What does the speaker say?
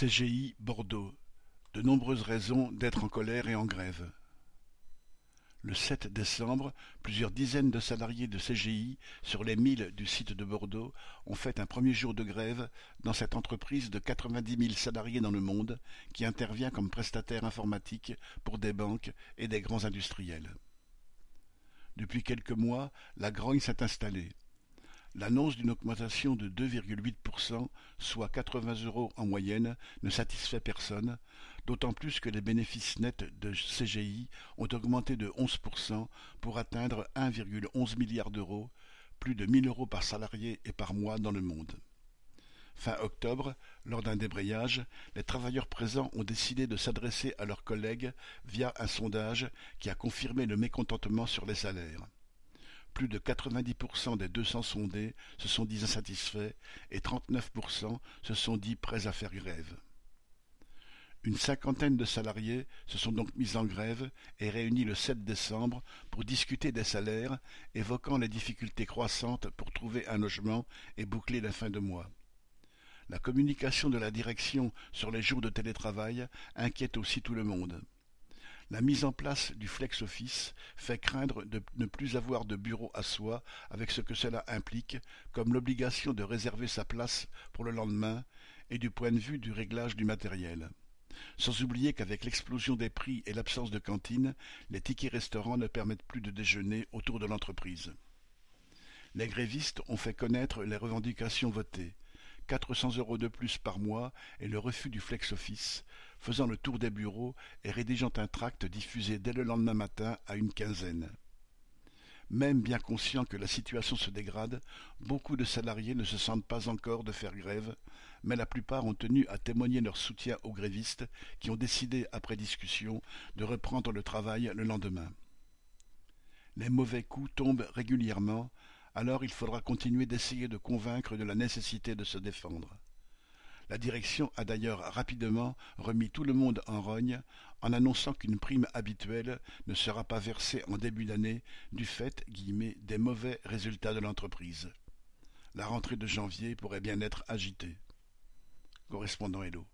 CGI Bordeaux: de nombreuses raisons d'être en colère et en grève. Le sept décembre, plusieurs dizaines de salariés de CGI sur les milles du site de Bordeaux ont fait un premier jour de grève dans cette entreprise de quatre-vingt-dix mille salariés dans le monde qui intervient comme prestataire informatique pour des banques et des grands industriels. Depuis quelques mois, la grogne s'est installée. L'annonce d'une augmentation de 2,8%, soit 80 euros en moyenne, ne satisfait personne, d'autant plus que les bénéfices nets de CGI ont augmenté de 11% pour atteindre 1,11 milliard d'euros, plus de 1000 euros par salarié et par mois dans le monde. Fin octobre, lors d'un débrayage, les travailleurs présents ont décidé de s'adresser à leurs collègues via un sondage qui a confirmé le mécontentement sur les salaires. Plus de 90% des 200 sondés se sont dit insatisfaits et 39% se sont dit prêts à faire grève. Une cinquantaine de salariés se sont donc mis en grève et réunis le 7 décembre pour discuter des salaires, évoquant les difficultés croissantes pour trouver un logement et boucler la fin de mois. La communication de la direction sur les jours de télétravail inquiète aussi tout le monde. La mise en place du flex office fait craindre de ne plus avoir de bureau à soi avec ce que cela implique, comme l'obligation de réserver sa place pour le lendemain et du point de vue du réglage du matériel. Sans oublier qu'avec l'explosion des prix et l'absence de cantine, les tickets restaurants ne permettent plus de déjeuner autour de l'entreprise. Les grévistes ont fait connaître les revendications votées. 400 euros de plus par mois et le refus du flex-office, faisant le tour des bureaux et rédigeant un tract diffusé dès le lendemain matin à une quinzaine. Même bien conscients que la situation se dégrade, beaucoup de salariés ne se sentent pas encore de faire grève, mais la plupart ont tenu à témoigner leur soutien aux grévistes qui ont décidé, après discussion, de reprendre le travail le lendemain. Les mauvais coups tombent régulièrement, alors il faudra continuer d'essayer de convaincre de la nécessité de se défendre. La direction a d'ailleurs rapidement remis tout le monde en rogne en annonçant qu'une prime habituelle ne sera pas versée en début d'année du fait des mauvais résultats de l'entreprise. La rentrée de janvier pourrait bien être agitée. Correspondant Hello.